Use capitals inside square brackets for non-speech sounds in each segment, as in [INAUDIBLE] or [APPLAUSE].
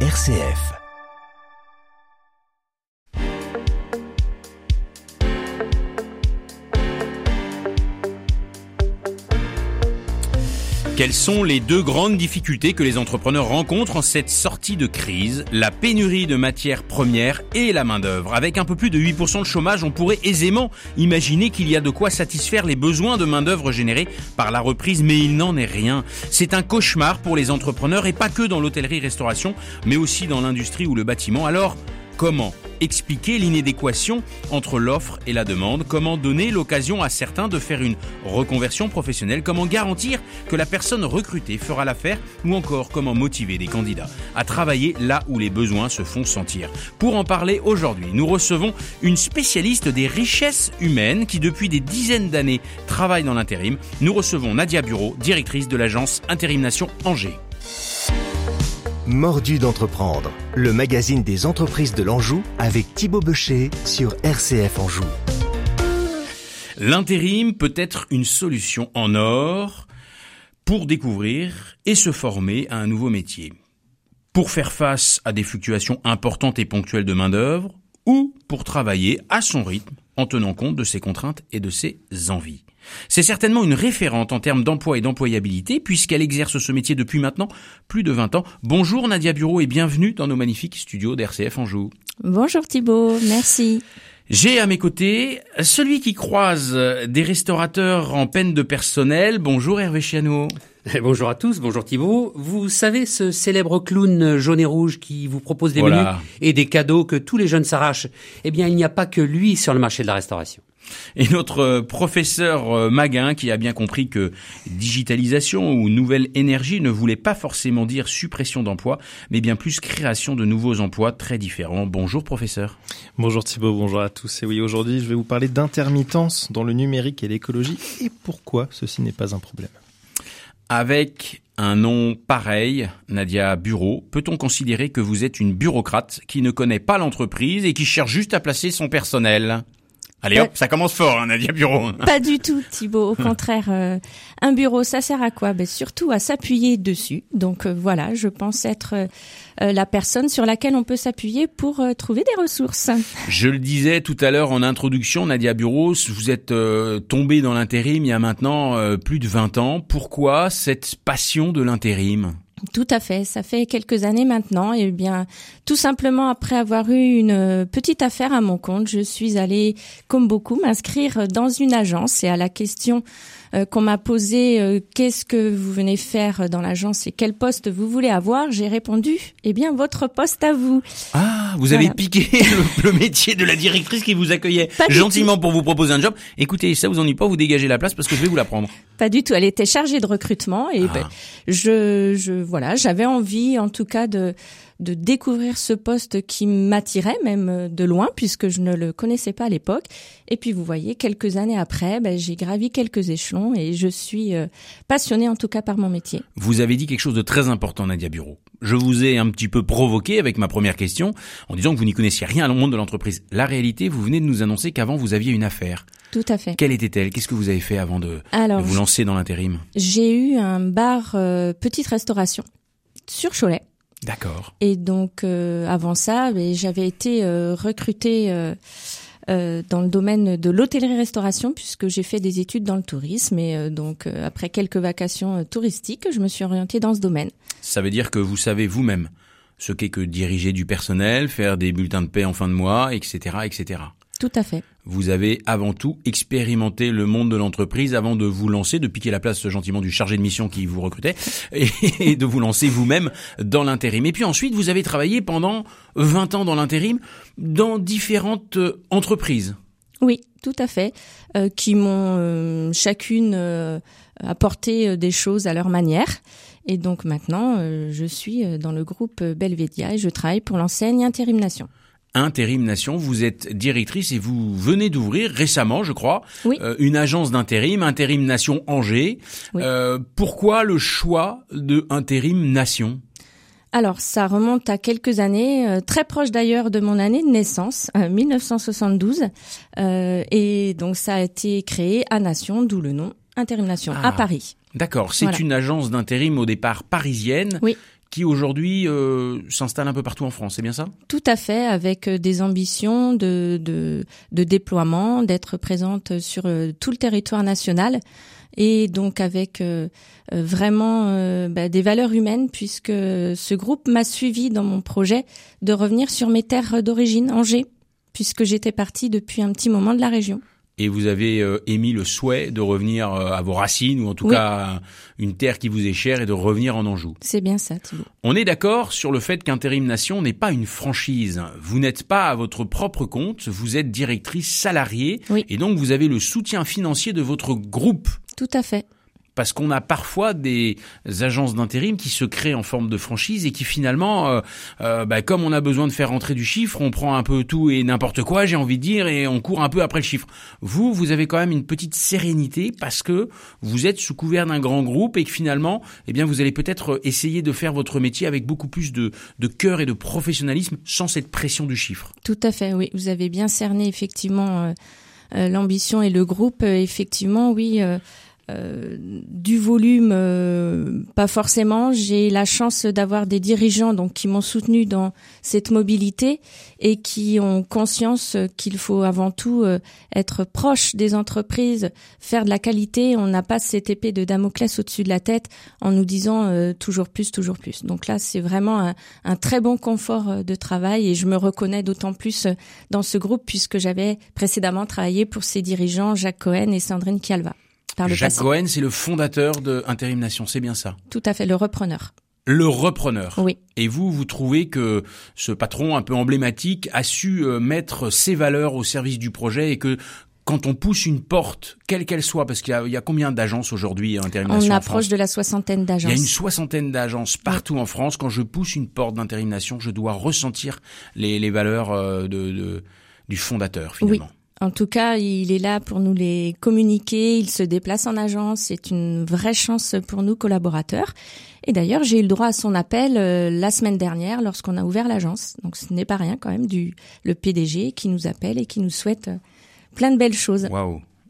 RCF. Quelles sont les deux grandes difficultés que les entrepreneurs rencontrent en cette sortie de crise? La pénurie de matières premières et la main-d'œuvre. Avec un peu plus de 8% de chômage, on pourrait aisément imaginer qu'il y a de quoi satisfaire les besoins de main-d'œuvre générés par la reprise, mais il n'en est rien. C'est un cauchemar pour les entrepreneurs et pas que dans l'hôtellerie-restauration, mais aussi dans l'industrie ou le bâtiment. Alors, comment expliquer l'inadéquation entre l'offre et la demande, comment donner l'occasion à certains de faire une reconversion professionnelle, comment garantir que la personne recrutée fera l'affaire ou encore comment motiver des candidats à travailler là où les besoins se font sentir. Pour en parler aujourd'hui, nous recevons une spécialiste des richesses humaines qui depuis des dizaines d'années travaille dans l'intérim. Nous recevons Nadia Bureau, directrice de l'agence Intérim Nation Angers. Mordu d'entreprendre, le magazine des entreprises de l'Anjou avec Thibaut Becher sur RCF Anjou. L'intérim peut être une solution en or pour découvrir et se former à un nouveau métier. Pour faire face à des fluctuations importantes et ponctuelles de main-d'œuvre ou pour travailler à son rythme en tenant compte de ses contraintes et de ses envies. C'est certainement une référente en termes d'emploi et d'employabilité puisqu'elle exerce ce métier depuis maintenant plus de 20 ans. Bonjour Nadia Bureau et bienvenue dans nos magnifiques studios d'RCF Anjou. Bonjour Thibault, merci. J'ai à mes côtés celui qui croise des restaurateurs en peine de personnel. Bonjour Hervé Chiano. Bonjour à tous, bonjour Thibault. Vous savez ce célèbre clown jaune et rouge qui vous propose des menus et des cadeaux que tous les jeunes s'arrachent? Eh bien, il n'y a pas que lui sur le marché de la restauration. Et notre euh, professeur euh, Maguin qui a bien compris que digitalisation ou nouvelle énergie ne voulait pas forcément dire suppression d'emplois, mais bien plus création de nouveaux emplois très différents. Bonjour professeur. Bonjour Thibault, bonjour à tous. Et oui, aujourd'hui je vais vous parler d'intermittence dans le numérique et l'écologie et pourquoi ceci n'est pas un problème? Avec un nom pareil, Nadia Bureau, peut-on considérer que vous êtes une bureaucrate qui ne connaît pas l'entreprise et qui cherche juste à placer son personnel? Allez hop, ça commence fort, hein, Nadia Bureau. Pas du tout, Thibaut. Au contraire, euh, un bureau, ça sert à quoi? Ben, Surtout à s'appuyer dessus. Donc euh, voilà, je pense être euh, la personne sur laquelle on peut s'appuyer pour trouver des ressources. Je le disais tout à l'heure en introduction, Nadia Bureau, vous êtes tombée dans l'intérim il y a maintenant plus de 20 ans. Pourquoi cette passion de l'intérim? Tout à fait, ça fait quelques années maintenant. Et bien, tout simplement après avoir eu une petite affaire à mon compte, je suis allée, comme beaucoup, m'inscrire dans une agence. Et à la question euh, qu'on m'a posé euh, qu'est-ce que vous venez faire dans l'agence et quel poste vous voulez avoir, j'ai répondu eh bien votre poste à vous. Ah, vous avez piqué [LAUGHS] le, métier de la directrice qui vous accueillait gentiment pour vous proposer un job. Écoutez, ça vous ennuie pas, vous dégagez la place parce que je vais vous la prendre. Pas du tout, elle était chargée de recrutement et ah. ben, je je voilà, j'avais envie en tout cas de de découvrir ce poste qui m'attirait même de loin puisque je ne le connaissais pas à l'époque. Et puis vous voyez, quelques années après, ben, j'ai gravi quelques échelons et je suis euh, passionnée en tout cas par mon métier. Vous avez dit quelque chose de très important, Nadia Bureau. Je vous ai un petit peu provoqué avec ma première question en disant que vous n'y connaissiez rien au monde de l'entreprise. La réalité, vous venez de nous annoncer qu'avant vous aviez une affaire. Tout à fait. Quelle était-elle? Qu'est-ce que vous avez fait avant de, vous lancer dans l'intérim? J'ai eu un bar euh, petite restauration sur Cholet. D'accord. Et donc euh, avant ça, ben, j'avais été euh, recrutée euh, dans le domaine de l'hôtellerie-restauration puisque j'ai fait des études dans le tourisme et donc après quelques vacations touristiques, je me suis orientée dans ce domaine. Ça veut dire que vous savez vous-même ce qu'est que diriger du personnel, faire des bulletins de paie en fin de mois, etc., etc. Tout à fait. Vous avez avant tout expérimenté le monde de l'entreprise avant de vous lancer, de piquer la place gentiment du chargé de mission qui vous recrutait, [LAUGHS] et de vous lancer vous-même dans l'intérim. Et puis ensuite, vous avez travaillé pendant 20 ans dans l'intérim dans différentes euh, entreprises. Oui, tout à fait, euh, qui m'ont euh, chacune apporté des choses à leur manière. Et donc maintenant, je suis dans le groupe Belvedia et je travaille pour l'enseigne Intérim Nation. Intérim Nation. Vous êtes directrice et vous venez d'ouvrir récemment, je crois, euh, une agence d'intérim, Intérim Nation Angers. Euh, pourquoi le choix de Intérim Nation? Alors, ça remonte à quelques années, euh, très proche d'ailleurs de mon année de naissance, 1972. et donc, ça a été créé à Nation, d'où le nom Intérim Nation, à ah. Paris. D'accord, c'est une agence d'intérim au départ parisienne oui qui aujourd'hui euh, s'installe un peu partout en France, c'est bien ça? Tout à fait, avec euh, des ambitions de, de, de déploiement, d'être présente sur euh, tout le territoire national et donc avec vraiment bah, des valeurs humaines puisque ce groupe m'a suivi dans mon projet de revenir sur mes terres d'origine, Angers, puisque j'étais partie depuis un petit moment de la région et vous avez euh, émis le souhait de revenir euh, à vos racines ou en tout cas une terre qui vous est chère et de revenir en Anjou. C'est bien ça, Thibault. On est d'accord sur le fait qu'Intérim Nation n'est pas une franchise. Vous n'êtes pas à votre propre compte, vous êtes directrice salariée et donc vous avez le soutien financier de votre groupe. Tout à fait parce qu'on a parfois des agences d'intérim qui se créent en forme de franchise et qui finalement, euh, euh, bah, comme on a besoin de faire rentrer du chiffre, on prend un peu tout et n'importe quoi, j'ai envie de dire, et on court un peu après le chiffre. Vous, vous avez quand même une petite sérénité parce que vous êtes sous couvert d'un grand groupe et que finalement, eh bien, vous allez peut-être essayer de faire votre métier avec beaucoup plus de, de cœur et de professionnalisme sans cette pression du chiffre. Tout à fait, oui. Vous avez bien cerné effectivement euh, l'ambition et le groupe. effectivement, oui. Euh, du volume, euh, pas forcément. J'ai la chance d'avoir des dirigeants donc qui m'ont soutenu dans cette mobilité et qui ont conscience qu'il faut avant tout euh, être proche des entreprises, faire de la qualité. On n'a pas cette épée de Damoclès au-dessus de la tête en nous disant toujours plus, toujours plus. Donc là, c'est vraiment un, un, très bon confort de travail et je me reconnais d'autant plus dans ce groupe puisque j'avais précédemment travaillé pour ces dirigeants Jacques Cohen et Sandrine Kialva. Jacques Cohen, c'est le fondateur de Intérim Nation, c'est bien ça? Tout à fait, le repreneur. Le repreneur. Oui. Et vous, vous trouvez que ce patron un peu emblématique a su euh, mettre ses valeurs au service du projet et que quand on pousse une porte, quelle qu'elle soit, parce qu'il y, a combien d'agences aujourd'hui à Intérim Nation On approche de la soixantaine d'agences. Il y a une soixantaine d'agences partout en France. Quand je pousse une porte d'Intérim Nation, je dois ressentir les, les valeurs euh, de, de, du fondateur finalement. En tout cas, il est là pour nous les communiquer. Il se déplace en agence. C'est une vraie chance pour nous collaborateurs. Et d'ailleurs, j'ai eu le droit à son appel euh, la semaine dernière lorsqu'on a ouvert l'agence. Donc ce n'est pas rien quand même du le PDG qui nous appelle et qui nous souhaite euh, plein de belles choses.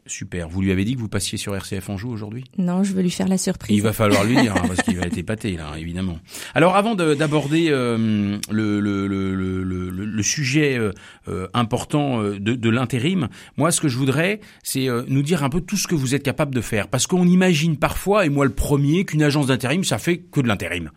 Super. Vous lui avez dit que vous passiez sur RCF Anjou aujourd'hui? Non, je veux lui faire la surprise. Il va falloir lui dire, hein, parce qu'il va [LAUGHS] être épaté, là, évidemment. Alors, avant d'aborder euh, le, le, le, le, sujet euh, euh, important de, de l'intérim, moi, ce que je voudrais, c'est nous dire un peu tout ce que vous êtes capable de faire. Parce qu'on imagine parfois, et moi le premier, qu'une agence d'intérim, ça fait que de l'intérim.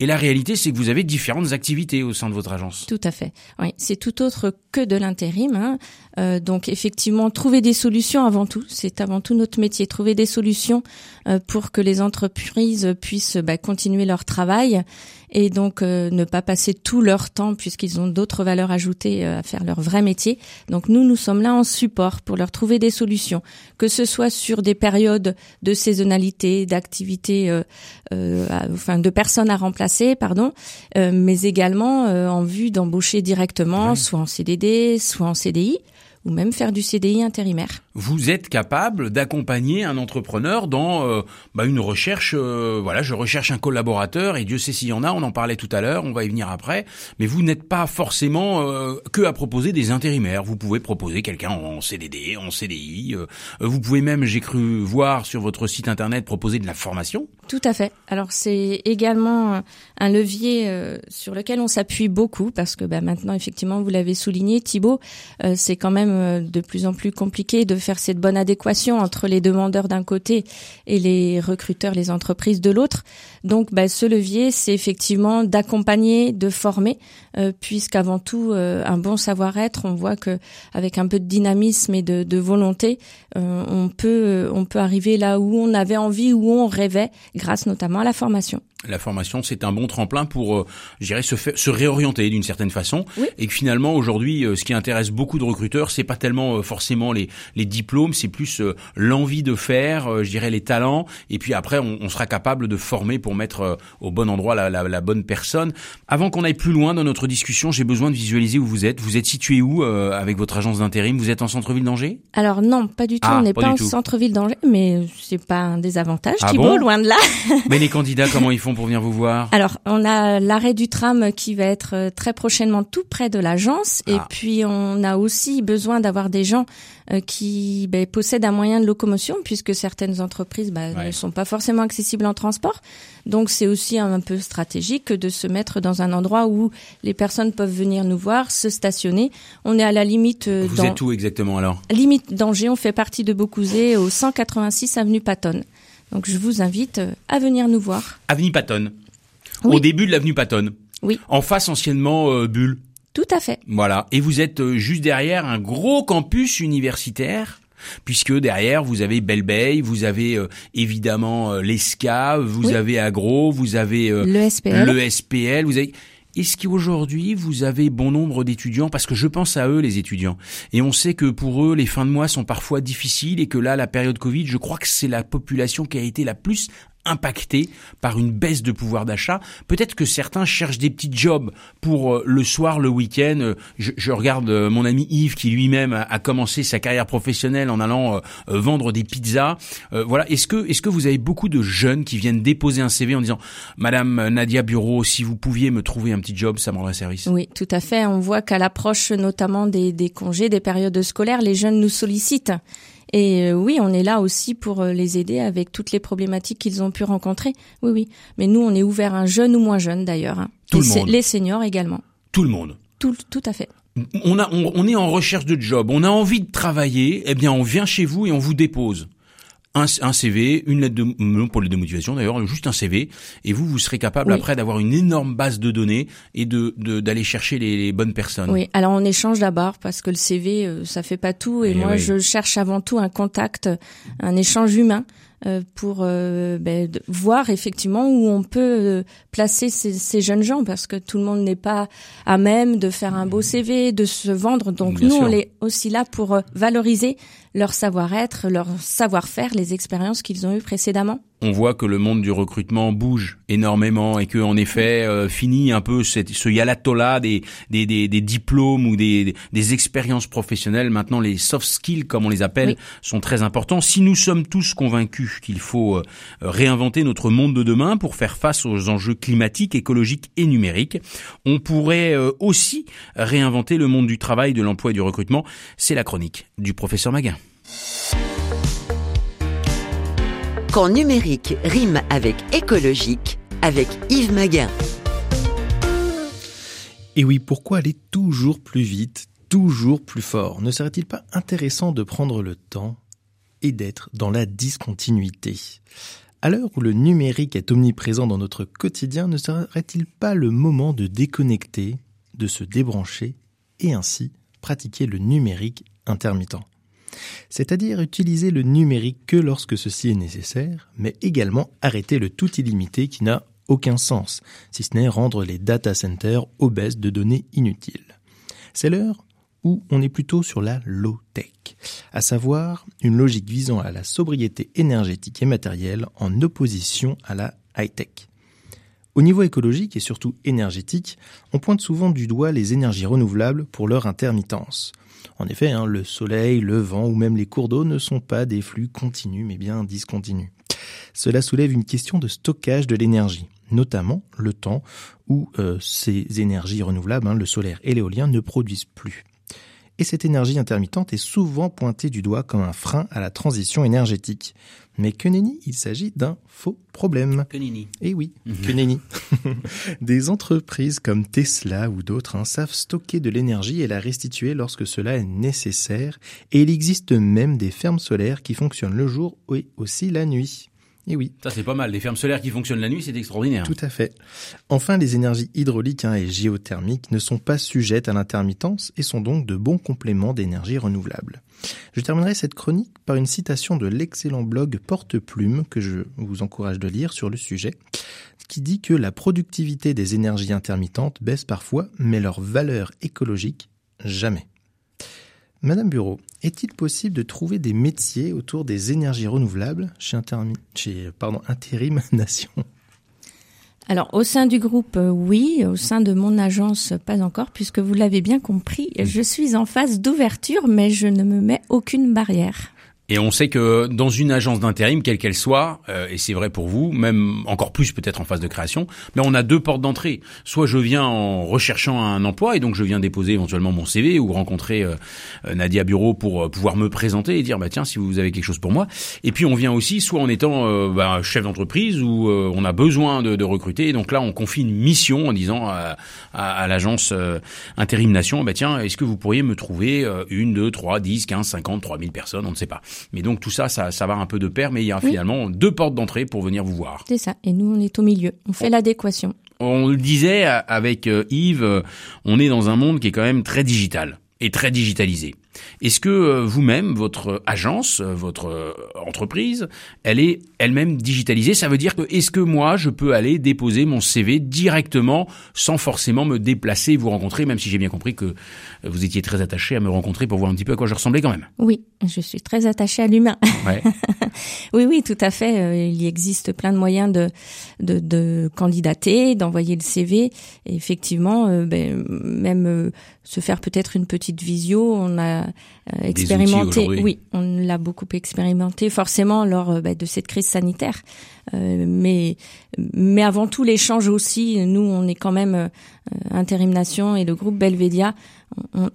Et la réalité, c'est que vous avez différentes activités au sein de votre agence. Tout à fait. Oui, c'est tout autre que de l'intérim. Hein. Euh, donc effectivement, trouver des solutions avant tout, c'est avant tout notre métier. Trouver des solutions euh, pour que les entreprises puissent bah, continuer leur travail et donc euh, ne pas passer tout leur temps puisqu'ils ont d'autres valeurs ajoutées à faire leur vrai métier. Donc nous, nous sommes là en support pour leur trouver des solutions, que ce soit sur des périodes de saisonnalité, d'activité, enfin de personnes à remplacer, pardon, mais également en vue d'embaucher directement, soit en CDD, soit en CDI ou même faire du CDI intérimaire vous êtes capable d'accompagner un entrepreneur dans euh, bah, une recherche. Euh, voilà, je recherche un collaborateur et Dieu sait s'il y en a. On en parlait tout à l'heure. On va y venir après. Mais vous n'êtes pas forcément euh, que à proposer des intérimaires. Vous pouvez proposer quelqu'un en CDD, en CDI. vous pouvez même, j'ai cru voir sur votre site internet, proposer de la formation. Tout à fait. Alors c'est également un levier sur lequel on s'appuie beaucoup parce que bah, maintenant, effectivement, vous l'avez souligné, Thibault, c'est quand même de plus en plus compliqué de faire cette bonne adéquation entre les demandeurs d'un côté et les recruteurs, les entreprises de l'autre. Donc, bah, ce levier, c'est effectivement d'accompagner, de former, euh, puisqu'avant tout, euh, un bon savoir-être, on voit que avec un peu de dynamisme et de, de volonté, euh, on peut on peut arriver là où on avait envie, où on rêvait, grâce notamment à la formation la formation, c'est un bon tremplin pour, euh, je dirais, se, se réorienter d'une certaine façon. Et que finalement, aujourd'hui, euh, ce qui intéresse beaucoup de recruteurs, c'est pas tellement euh, forcément les, les diplômes, c'est plus l'envie de faire, je dirais, les talents. Et puis après, on, on sera capable de former pour mettre au bon endroit la, la, la bonne personne. Avant qu'on aille plus loin dans notre discussion, j'ai besoin de visualiser où vous êtes. Vous êtes situé où avec votre agence d'intérim? Vous êtes en centre-ville d'Angers? Alors non, pas du tout. Ah, on n'est pas, en centre-ville d'Angers, mais c'est pas un désavantage, ah Thibault, loin de là. mais les candidats, comment ils font font pour venir vous voir Alors, on a l'arrêt du tram qui va être euh, très prochainement tout près de l'agence. Et Ah. puis, on a aussi besoin d'avoir des gens euh, qui ben, possèdent un moyen de locomotion, puisque certaines entreprises ben, Ouais. ne sont pas forcément accessibles en transport. Donc, c'est aussi un peu stratégique de se mettre dans un endroit où les personnes peuvent venir nous voir, se stationner. On est à la limite euh, Vous dans êtes où exactement alors? Limite d'Angers. On fait partie de Beaucouzé au 186 avenue Patton. Donc, je vous invite euh, à venir nous voir. Avenue Patton. Oui. Au début de l'avenue Patton. Oui. En face anciennement euh, Bulle. Tout à fait. Voilà. Et vous êtes euh, juste derrière un gros campus universitaire. Puisque derrière vous avez Belleveille, vous avez euh, évidemment euh, l'ESCA, vous Oui. avez Agro, vous avez euh, Le SPL. le SPL, vous avez est-ce qu'aujourd'hui vous avez bon nombre d'étudiants? Parce que je pense à eux, les étudiants. Et on sait que pour eux, les fins de mois sont parfois difficiles et que là, la période Covid, je crois que c'est la population qui a été la plus impactée par une baisse de pouvoir d'achat. Peut-être que certains cherchent des petits jobs pour euh, le soir, le week-end. Euh, Je, je regarde euh, mon ami Yves qui lui-même a, commencé sa carrière professionnelle en allant vendre des pizzas. Euh, voilà. Est-ce que est-ce que vous avez beaucoup de jeunes qui viennent déposer un CV en disant Madame Nadia Bureau, si vous pouviez me trouver un petit job, ça me rendrait service? Oui, tout à fait. On voit qu'à l'approche notamment des, des congés, des périodes scolaires, les jeunes nous sollicitent. Et euh, oui, on est là aussi pour euh, les aider avec toutes les problématiques qu'ils ont pu rencontrer. Oui, oui. Mais nous, on est ouvert à jeunes ou moins jeunes d'ailleurs. hein. Tout le Et c'est- monde. Les seniors également. Tout le monde. Tout, tout à fait. On a, on, on est en recherche de job, on a envie de travailler, eh bien on vient chez vous et on vous dépose un, un CV, une lettre de, non pour les de motivation d'ailleurs, juste un CV, et vous vous serez capable Oui. après d'avoir une énorme base de données et de de- d'aller chercher les, les bonnes personnes. Oui. Alors on échange d'abord parce que le CV, euh, ça fait pas tout. Et, Eh moi, je cherche avant tout un contact, un échange humain. euh, pour euh, ben, de- voir effectivement où on peut euh, placer ces, ces jeunes gens parce que tout le monde n'est pas à même de faire un beau CV, de se vendre. Donc Bien nous, sûr. on est aussi là pour valoriser leur savoir-être, leur savoir-faire, les expériences qu'ils ont eues précédemment. On voit que le monde du recrutement bouge énormément et que en effet euh, fini un peu cette, ce yalatola des, des, des, des diplômes ou des, des expériences professionnelles. Maintenant, les soft skills, comme on les appelle, Oui. sont très importants. Si nous sommes tous convaincus qu'il faut euh, réinventer notre monde de demain pour faire face aux enjeux climatiques, écologiques et numériques, on pourrait euh, aussi réinventer le monde du travail, de l'emploi et du recrutement. C'est la chronique du professeur Maguin. Quand numérique rime avec écologique, avec Yves Maguin. Et oui, pourquoi aller toujours plus vite, toujours plus fort? Ne serait-il pas intéressant de prendre le temps et d'être dans la discontinuité? À l'heure où le numérique est omniprésent dans notre quotidien, ne serait-il pas le moment de déconnecter, de se débrancher et ainsi pratiquer le numérique intermittent? C'est-à-dire utiliser le numérique que lorsque ceci est nécessaire, mais également arrêter le tout illimité qui n'a aucun sens, si ce n'est rendre les data centers obèses de données inutiles. C'est l'heure où on est plutôt sur la low-tech, à savoir une logique visant à la sobriété énergétique et matérielle en opposition à la high-tech. Au niveau écologique et surtout énergétique, on pointe souvent du doigt les énergies renouvelables pour leur intermittence. En effet, hein, le soleil, le vent ou même les cours d'eau ne sont pas des flux continus mais bien discontinus. Cela soulève une question de stockage de l'énergie, notamment le temps où euh, ces énergies renouvelables, hein, le solaire et l'éolien, ne produisent plus. Et cette énergie intermittente est souvent pointée du doigt comme un frein à la transition énergétique. Mais que nenni, il s'agit d'un faux problème. Que. Eh oui, que nenni. [LAUGHS] Des entreprises comme Tesla ou d'autres hein, savent stocker de l'énergie et la restituer lorsque cela est nécessaire. Et il existe même des fermes solaires qui fonctionnent le jour et aussi la nuit. Eh oui, Ça c'est pas mal. Les fermes solaires qui fonctionnent la nuit, c'est extraordinaire. tout à fait. Enfin, les énergies hydrauliques hein, et géothermiques ne sont pas sujettes à l'intermittence et sont donc de bons compléments d'énergie renouvelable. Je terminerai cette chronique par une citation de l'excellent blog Porte-Plume que je vous encourage de lire sur le sujet, qui dit que la productivité des énergies intermittentes baisse parfois, mais leur valeur écologique jamais. Madame Bureau, est-il possible de trouver des métiers autour des énergies renouvelables chez, chez pardon, Intérim [LAUGHS] Nation? Alors, au sein du groupe, euh, oui. Au sein de mon agence, pas encore, puisque vous l'avez bien compris, je suis en phase d'ouverture, mais je ne me mets aucune barrière. Et on sait que dans une agence d'intérim, quelle qu'elle soit, euh, et c'est vrai pour vous, même encore plus peut-être en phase de création, mais on a deux portes d'entrée. Soit je viens en recherchant un emploi et donc je viens déposer éventuellement mon CV ou rencontrer euh, euh, Nadia Bureau pour pouvoir me présenter et dire bah tiens si vous avez quelque chose pour moi. Et puis on vient aussi soit en étant bah, chef d'entreprise où on a besoin de, de, recruter. Et donc là on confie une mission en disant à, à, l'agence intérim nation bah tiens est-ce que vous pourriez me trouver une, deux, trois, dix, quinze, cinquante, trois mille personnes, on ne sait pas. Mais donc tout ça, ça, ça va un peu de pair, mais il y a finalement deux portes d'entrée pour venir vous voir. C'est ça. Et nous, on est au milieu. On fait l'adéquation. On le disait avec euh, Yves, euh, on est dans un monde qui est quand même très digital et très digitalisé. Est-ce que euh, vous-même, votre agence, euh, votre euh, entreprise, elle est elle-même digitalisée? Ça veut dire que est-ce que moi, je peux aller déposer mon CV directement sans forcément me déplacer et vous rencontrer, même si j'ai bien compris que vous étiez très attaché à me rencontrer pour voir un petit peu à quoi je ressemblais quand même? Oui, je suis très attaché à l'humain. [LAUGHS] oui, oui, tout à fait. Il y existe plein de moyens de, de, de candidater, d'envoyer le CV. Et effectivement, ben, même se faire peut-être une petite visio, on a euh, expérimenté. Oui, on l'a beaucoup expérimenté, forcément lors euh, bah, de cette crise sanitaire. Euh, mais mais avant tout l'échange aussi. Nous, on est quand même Intérim Nation et le groupe Belvedia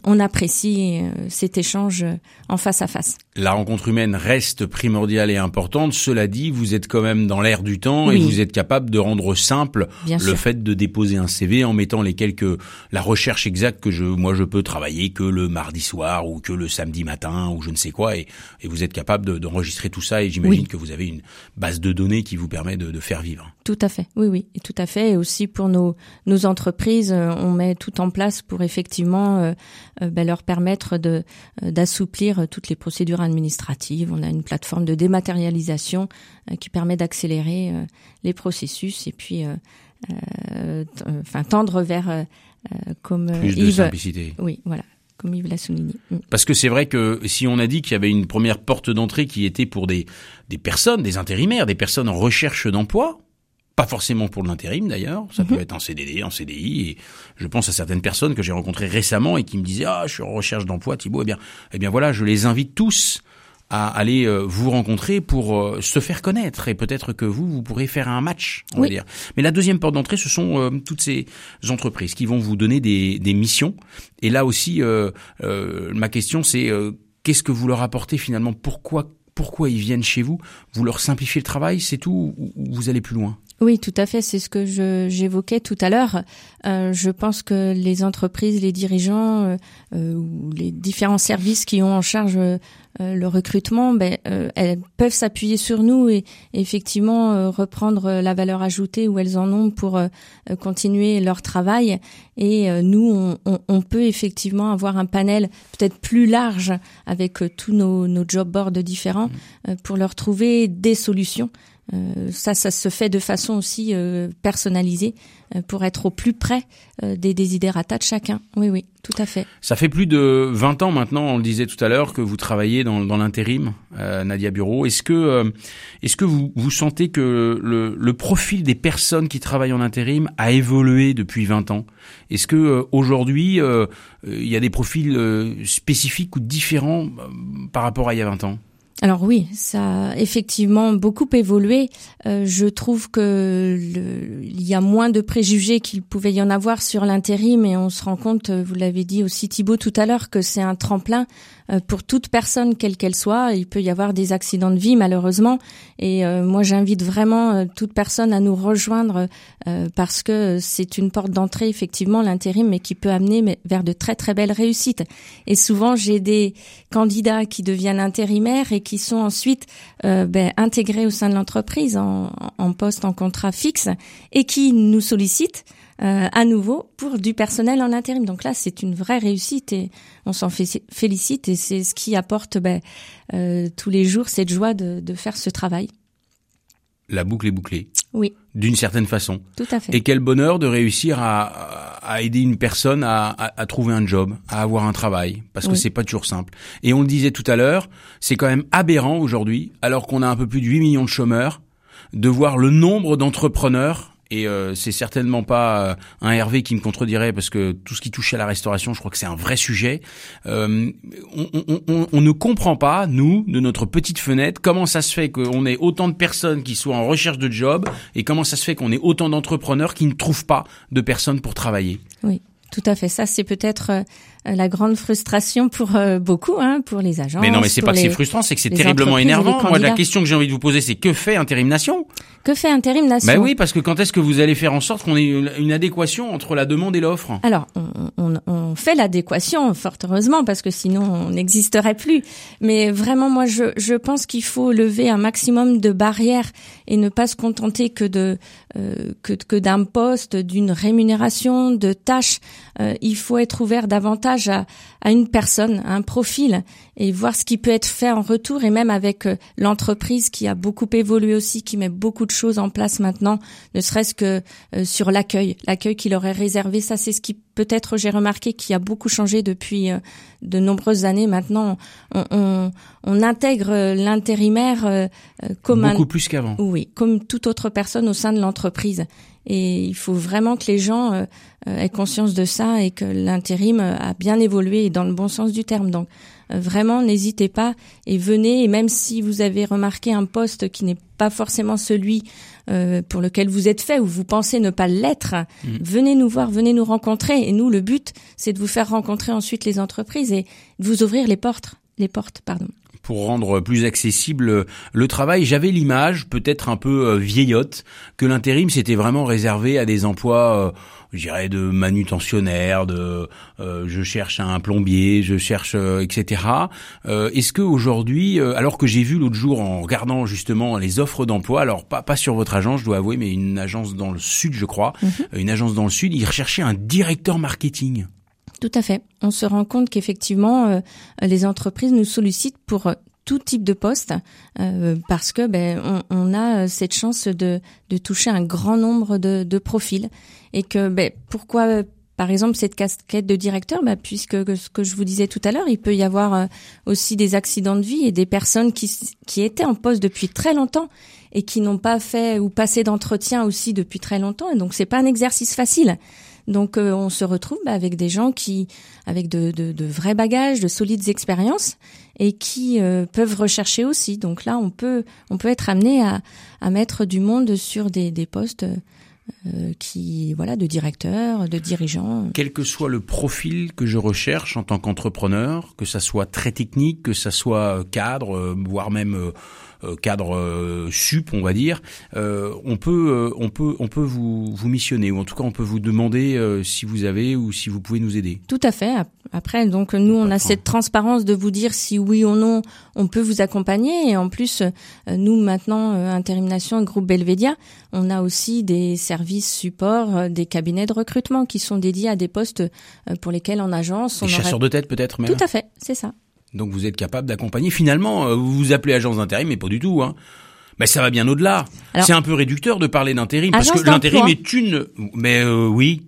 on, apprécie euh, cet échange euh, en face à face. La rencontre humaine reste primordiale et importante. Cela dit, vous êtes quand même dans l'air du temps et vous êtes capable de rendre simple le fait de déposer un CV en mettant les quelques la recherche exacte que je moi je peux travailler que le mardi soir ou que le samedi matin ou je ne sais quoi et, vous êtes capable d'enregistrer tout ça et j'imagine que vous avez une base de données qui vous permet de, de, faire vivre. Tout à fait, oui oui, et tout à fait. Et aussi pour nos nos entreprises, euh, on met tout en place pour effectivement euh, euh, ben, leur permettre de d'assouplir toutes les procédures administratives. On a une plateforme de dématérialisation qui permet d'accélérer les processus et puis enfin tendre vers comme plus de simplicité. Oui, voilà comme Yves l'a souligné. Mm. Parce que c'est vrai que si on a dit qu'il y avait une première porte d'entrée qui était pour des, des personnes, des intérimaires, des personnes en recherche d'emploi, pas forcément pour l'intérim d'ailleurs, ça peut mhm. être en CDD, en CDI. Et je pense à certaines personnes que j'ai rencontrées récemment et qui me disaient ah je suis en recherche d'emploi Thibaut. Eh bien, eh bien voilà, je les invite tous à aller euh, vous rencontrer pour euh, se faire connaître et peut-être que vous vous pourrez faire un match on va dire. Mais la deuxième porte d'entrée ce sont euh, toutes ces entreprises qui vont vous donner des, des missions et là aussi ma question c'est qu'est-ce que vous leur apportez finalement? Pourquoi pourquoi ils viennent chez vous? Vous leur simplifiez le travail c'est tout? Ou vous allez plus loin? Oui, tout à fait. C'est ce que j'évoquais tout à l'heure. Euh, je pense que les entreprises, les dirigeants euh, euh, ou les différents services qui ont en charge le recrutement, ben, elles peuvent s'appuyer sur nous et, effectivement reprendre la valeur ajoutée où elles en ont pour continuer leur travail. Et nous, on, on, peut effectivement avoir un panel peut-être plus large avec tous nos, nos job boards différents mmh. pour leur trouver des solutions. Euh, ça, ça se fait de façon aussi euh, personnalisée euh, pour être au plus près des désidératas de chacun. Oui, oui, tout à fait. Ça fait plus de 20 ans maintenant, on le disait tout à l'heure, que vous travaillez dans, dans l'intérim, Nadia Bureau. Est-ce que, est-ce que vous, vous sentez que le, le, profil des personnes qui travaillent en intérim a évolué depuis 20 ans? Est-ce que aujourd'hui, il y a des profils spécifiques ou différents par rapport à il y a 20 ans? Alors oui, ça a effectivement beaucoup évolué. Euh, je trouve que il y a moins de préjugés qu'il pouvait y en avoir sur l'intérim et on se rend compte, vous l'avez dit aussi Thibault tout à l'heure, que c'est un tremplin euh, pour toute personne, quelle qu'elle soit. Il peut y avoir des accidents de vie malheureusement, et euh, moi j'invite vraiment euh, toute personne à nous rejoindre parce que c'est une porte d'entrée effectivement l'intérim, mais qui peut amener vers de très très belles réussites. Et souvent j'ai des candidats qui deviennent intérimaires et qui sont ensuite ben, intégrés au sein de l'entreprise en, en poste, en contrat fixe, et qui nous sollicitent euh, à nouveau pour du personnel en intérim. Donc là, c'est une vraie réussite et on s'en félicite et c'est ce qui apporte ben, euh, tous les jours cette joie de, de faire ce travail. La boucle est bouclée. Oui. D'une certaine façon. Tout à fait. Et quel bonheur de réussir à, à aider une personne à, à, trouver un job, à avoir un travail, parce que c'est pas toujours simple. Et on le disait tout à l'heure, c'est quand même aberrant aujourd'hui, alors qu'on a un peu plus de 8 millions de chômeurs, de voir le nombre d'entrepreneurs et euh, c'est certainement pas euh, un Hervé qui me contredirait parce que tout ce qui touche à la restauration, je crois que c'est un vrai sujet. Euh, on, ne comprend pas, nous, de notre petite fenêtre, comment ça se fait qu'on ait autant de personnes qui soient en recherche de job et comment ça se fait qu'on ait autant d'entrepreneurs qui ne trouvent pas de personnes pour travailler? Oui. Tout à fait. Ça, c'est peut-être euh, la grande frustration pour euh, beaucoup, hein, pour les agents. Mais non, mais c'est pas que c'est frustrant, c'est que c'est terriblement énervant. Moi, la question que j'ai envie de vous poser, c'est que fait Intérim Nation? Que fait Intérim Nation? Ben oui, parce que quand est-ce que vous allez faire en sorte qu'on ait une adéquation entre la demande et l'offre? Alors, on, on, on fait l'adéquation, fort heureusement, parce que sinon on n'existerait plus. Mais vraiment, moi, je, je pense qu'il faut lever un maximum de barrières et ne pas se contenter que de euh, que, que d'un poste, d'une rémunération, de tâches. Euh, il faut être ouvert davantage à, une personne, à un profil, et voir ce qui peut être fait en retour, et même avec euh, l'entreprise qui a beaucoup évolué aussi, qui met beaucoup de choses en place maintenant, ne serait-ce que euh, sur l'accueil, l'accueil qu'il aurait réservé. Ça, c'est ce qui peut-être j'ai remarqué qui a beaucoup changé depuis euh, de nombreuses années. Maintenant, on, intègre l'intérimaire comme beaucoup plus qu'avant. Oui, comme toute autre personne au sein de l'entreprise. Et il faut vraiment que les gens aient conscience de ça et que l'intérim a bien évolué dans le bon sens du terme. Donc vraiment, n'hésitez pas et venez. Et même si vous avez remarqué un poste qui n'est pas forcément celui pour lequel vous êtes fait ou vous pensez ne pas l'être, mmh. venez nous voir, venez nous rencontrer. Et nous, le but, c'est de vous faire rencontrer ensuite les entreprises et de vous ouvrir les portes. Les portes, pardon pour rendre plus accessible le travail. J'avais l'image, peut-être un peu euh, vieillotte, que l'intérim c'était vraiment réservé à des emplois, euh, je dirais, de manutentionnaire, de euh, je cherche un plombier, je cherche, etc. Est-ce que aujourd'hui, alors que j'ai vu l'autre jour en regardant justement les offres d'emploi, alors pas pas sur votre agence, je dois avouer, mais une agence dans le sud, je crois, mhm. une agence dans le sud, ils recherchaient un directeur marketing. Tout à fait. On se rend compte qu'effectivement, euh, les entreprises nous sollicitent pour euh, tout type de poste euh, parce que ben on, a cette chance de, de toucher un grand nombre de, de profils. Et que ben pourquoi par exemple cette casquette de directeur? Ben, puisque ce que je vous disais tout à l'heure il peut y avoir aussi des accidents de vie et des personnes qui qui étaient en poste depuis très longtemps et qui n'ont pas fait ou passé d'entretien aussi depuis très longtemps. Et donc c'est pas un exercice facile donc euh, on se retrouve bah, avec des gens qui, avec de, de, vrais bagages, de solides expériences, et qui euh, peuvent rechercher aussi. Donc là, on peut, on peut être amené à, mettre du monde sur des, postes. Euh, qui voilà de directeur, de dirigeant. Quel que soit le profil que je recherche en tant qu'entrepreneur, que ça soit très technique, que ça soit cadre, voire même cadre euh, sup, on va dire, euh, on peut on peut on peut vous vous missionner ou en tout cas on peut vous demander si vous avez ou si vous pouvez nous aider. Tout à fait. Après, donc nous, on a cette transparence de vous dire si oui ou non on peut vous accompagner. Et en plus, nous maintenant, Interimnation, groupe Belvedia, on a aussi des services support, des cabinets de recrutement qui sont dédiés à des postes pour lesquels en agence on. Des chasseurs de tête peut-être même. Tout à fait, c'est ça. Donc vous êtes capable d'accompagner. Finalement, euh, vous vous appelez agence d'intérim, mais pas du tout. Hein. Mais ça va bien au-delà. C'est un peu réducteur de parler d'intérim parce que l'intérim est une. Mais euh, oui.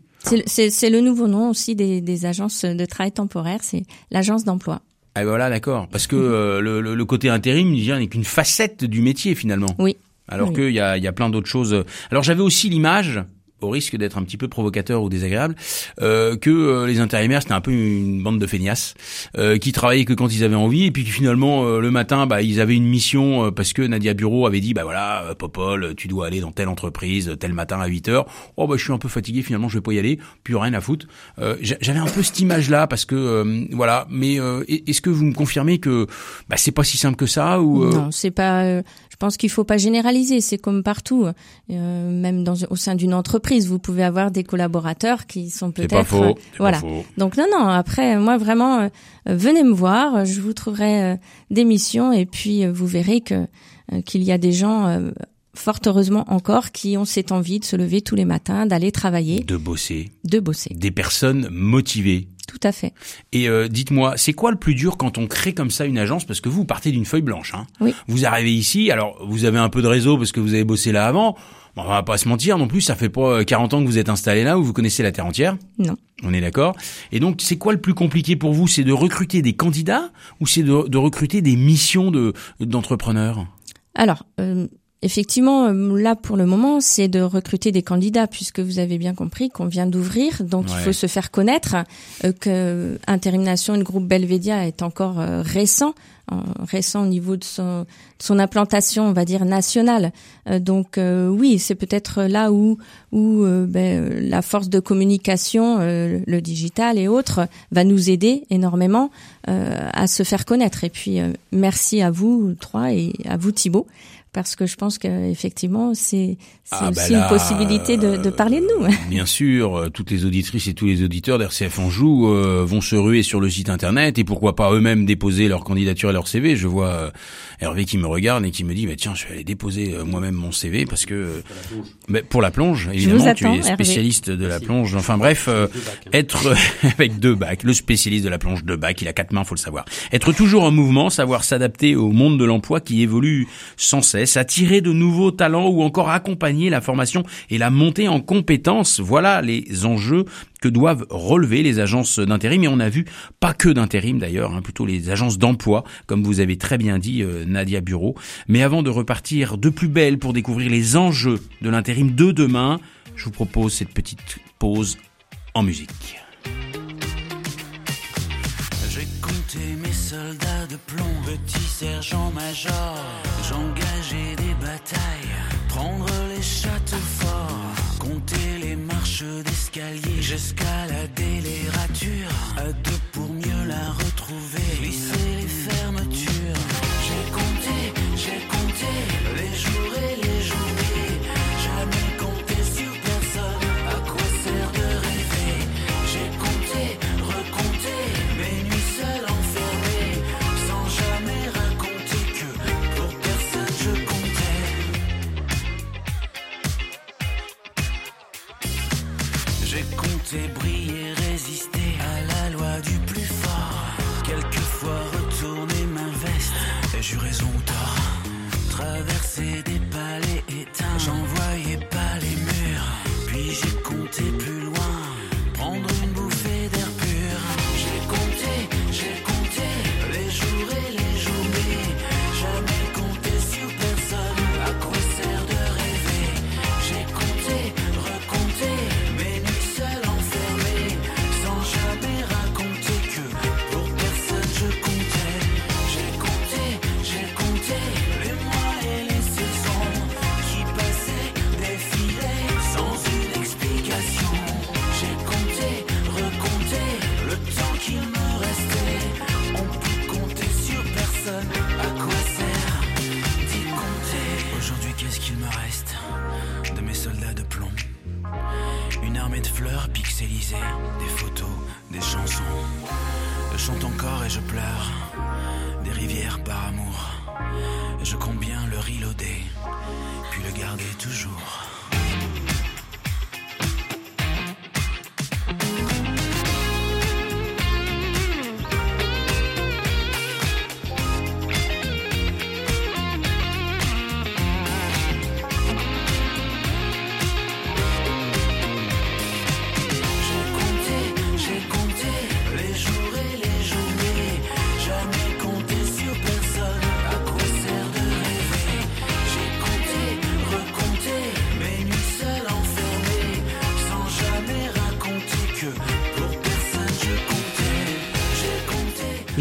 C'est le nouveau nom aussi des, des agences de travail temporaire. C'est l'agence d'emploi. Ah voilà, d'accord. Parce que euh, le, le, côté intérim n'est qu'une facette du métier finalement. Oui. Alors qu'il y a, y a plein d'autres choses. Alors j'avais aussi l'image au risque d'être un petit peu provocateur ou désagréable, euh, que euh, les intérimaires c'était un peu une bande de feignasses euh, qui travaillaient que quand ils avaient envie. Et puis finalement euh, le matin bah ils avaient une mission euh, parce que Nadia Bureau avait dit bah voilà Popol tu dois aller dans telle entreprise tel matin à 8 heures. Oh bah je suis un peu fatigué finalement je vais pas y aller. Puis rien à foutre. J'avais un peu cette image là parce que voilà. Mais est-ce que vous me confirmez que bah c'est pas si simple que ça ou non c'est pas pense qu'il faut pas généraliser. C'est comme partout, euh, même dans, au sein d'une entreprise, vous pouvez avoir des collaborateurs qui sont peut-être euh, voilà. Donc non, non. Après, moi vraiment, euh, venez me voir. Je vous trouverai des missions et puis vous verrez que qu'il y a des gens fort heureusement encore, qui ont cette envie de se lever tous les matins, d'aller travailler. De bosser. De bosser. Des personnes motivées. Tout à fait. Et euh, dites-moi, c'est quoi le plus dur quand on crée comme ça une agence? Parce que vous partez d'une feuille blanche. Hein. Oui. Vous arrivez ici, alors vous avez un peu de réseau parce que vous avez bossé là avant. Bon, on va pas se mentir non plus, ça fait pas 40 euh, ans que vous êtes installé là, où vous connaissez la terre entière? Non. On est d'accord. Et donc, c'est quoi le plus compliqué pour vous? C'est de recruter des candidats ou c'est de, de recruter des missions de d'entrepreneurs? Alors, euh, effectivement, euh, là pour le moment, c'est de recruter des candidats, puisque vous avez bien compris qu'on vient d'ouvrir, donc il faut se faire connaître, euh, que Intérim Nation et le groupe Belvedia est encore euh, récent, récent au niveau de son, son implantation, on va dire nationale. donc oui, c'est peut-être là où où ben, la force de communication, le digital et autres, va nous aider énormément à se faire connaître. Et puis merci à vous trois et à vous Thibault parce que je pense qu'effectivement, c'est ah aussi bah une possibilité de, de, parler de nous. Bien sûr, euh, toutes les auditrices et tous les auditeurs d'RCF Anjou euh, vont se ruer sur le site internet et pourquoi pas eux-mêmes déposer leur candidature et leur CV. Je vois euh, Hervé qui me regarde et qui me dit bah, tiens, je vais aller déposer moi-même mon CV parce que bah, pour la plonge, évidemment, tu es spécialiste de la plonge. Enfin bref, hein. être [LAUGHS] avec deux bacs, le spécialiste de la plonge deux bacs, il a quatre mains, faut le savoir. Être toujours en mouvement, savoir s'adapter au monde de l'emploi qui évolue sans cesse, attirer de nouveaux talents ou encore accompagner la formation et la montée en compétences. Voilà les enjeux que doivent relever les agences d'intérim. Et on a vu pas que d'intérim d'ailleurs, hein, plutôt les agences d'emploi, comme vous avez très bien dit euh, Nadia Bureau. Mais avant de repartir de plus belle pour découvrir les enjeux de l'intérim de demain, je vous propose cette petite pause en musique. Mes soldats de plomb, petit sergent-major, j'engageais des batailles, prendre les châteaux forts, compter les marches d'escalier, j'escaladais les ratures, à deux pour mieux la retrouver, glisser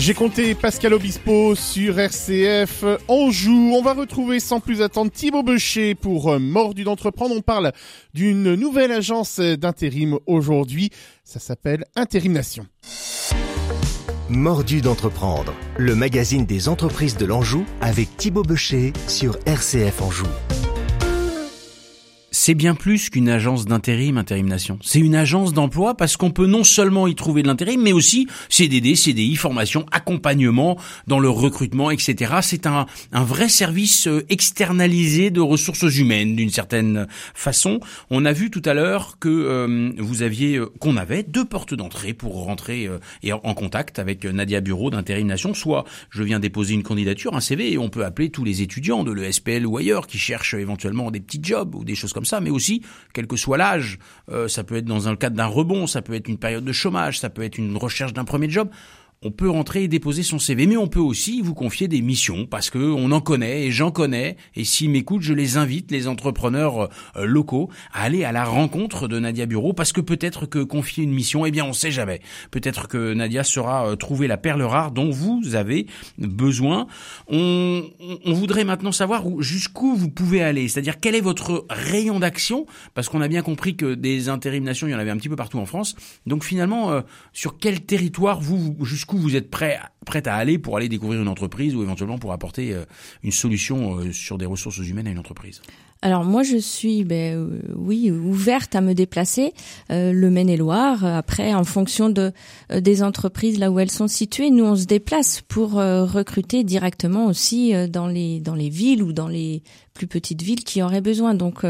J'ai compté Pascal Obispo sur RCF Anjou. On va retrouver sans plus attendre Thibaut Becher pour euh, Mordu d'entreprendre. On parle d'une nouvelle agence d'intérim aujourd'hui. Ça s'appelle Intérim Nation. Mordu d'entreprendre, le magazine des entreprises de l'Anjou avec Thibaut Becher sur RCF Anjou. C'est bien plus qu'une agence d'intérim, Intérim Nation. C'est une agence d'emploi parce qu'on peut non seulement y trouver de l'intérim, mais aussi CDD, CDI, formation, accompagnement dans le recrutement, etc. C'est un, un vrai service euh, externalisé de ressources humaines d'une certaine façon. On a vu tout à l'heure que euh, vous aviez, euh, qu'on avait deux portes d'entrée pour rentrer euh, et en, contact avec euh, Nadia Bureau d'Intérim Nation. Soit je viens déposer une candidature, un CV, et on peut appeler tous les étudiants de l'ESPL ou ailleurs qui cherchent éventuellement des petits jobs ou des choses comme ça, mais aussi, quel que soit l'âge, euh, ça peut être dans un cadre d'un rebond, ça peut être une période de chômage, ça peut être une recherche d'un premier job. On peut rentrer et déposer son CV, mais on peut aussi vous confier des missions parce que on en connaît et j'en connais. Et s'ils m'écoutent, je les invite, les entrepreneurs euh, locaux, à aller à la rencontre de Nadia Bureau parce que peut-être que confier une mission, eh bien, on sait jamais. Peut-être que Nadia sera euh, trouver la perle rare dont vous avez besoin. On, on voudrait maintenant savoir jusqu'où vous pouvez aller, c'est-à-dire quel est votre rayon d'action, parce qu'on a bien compris que des intérimations, il y en avait un petit peu partout en France. Donc finalement, euh, sur quel territoire vous, jusqu'où vous êtes prêt, prête à aller pour aller découvrir une entreprise ou éventuellement pour apporter euh, une solution euh, sur des ressources humaines à une entreprise? Alors moi je suis ben euh, oui ouverte à me déplacer le Maine-et-Loire. Après en fonction de des entreprises là où elles sont situées nous on se déplace pour recruter directement aussi dans les dans les villes ou dans les plus petites villes qui auraient besoin. Donc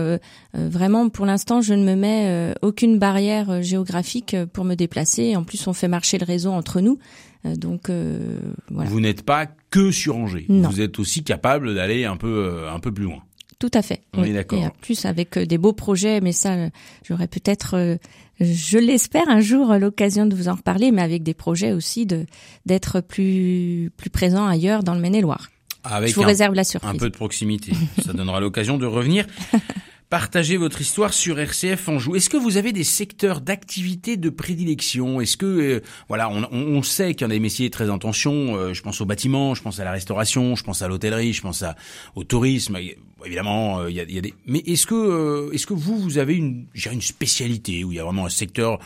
vraiment pour l'instant je ne me mets aucune barrière géographique pour me déplacer. En plus on fait marcher le réseau entre nous donc euh, voilà. Vous n'êtes pas que sur Angers. Vous êtes aussi capable d'aller un peu euh, un peu plus loin. Tout à fait. On est d'accord. Et en plus avec des beaux projets, mais ça, j'aurais peut-être, je l'espère un jour l'occasion de vous en reparler, mais avec des projets aussi de d'être plus plus présent ailleurs dans le Maine-et-Loire. Avec je vous réserve la surprise. Un peu de proximité. ça donnera l'occasion de revenir. [LAUGHS] Partagez votre histoire sur RCF Anjou. Est-ce que vous avez des secteurs d'activité de prédilection? Est-ce que euh, voilà, on, on, sait qu'il y en a des métiers très en tension. Euh, je pense au bâtiment, je pense à la restauration, je pense à l'hôtellerie, je pense à, au tourisme. Évidemment, euh, il y, a, y, a, des. Mais est-ce que est-ce que vous vous avez une, une spécialité où il y a vraiment un secteur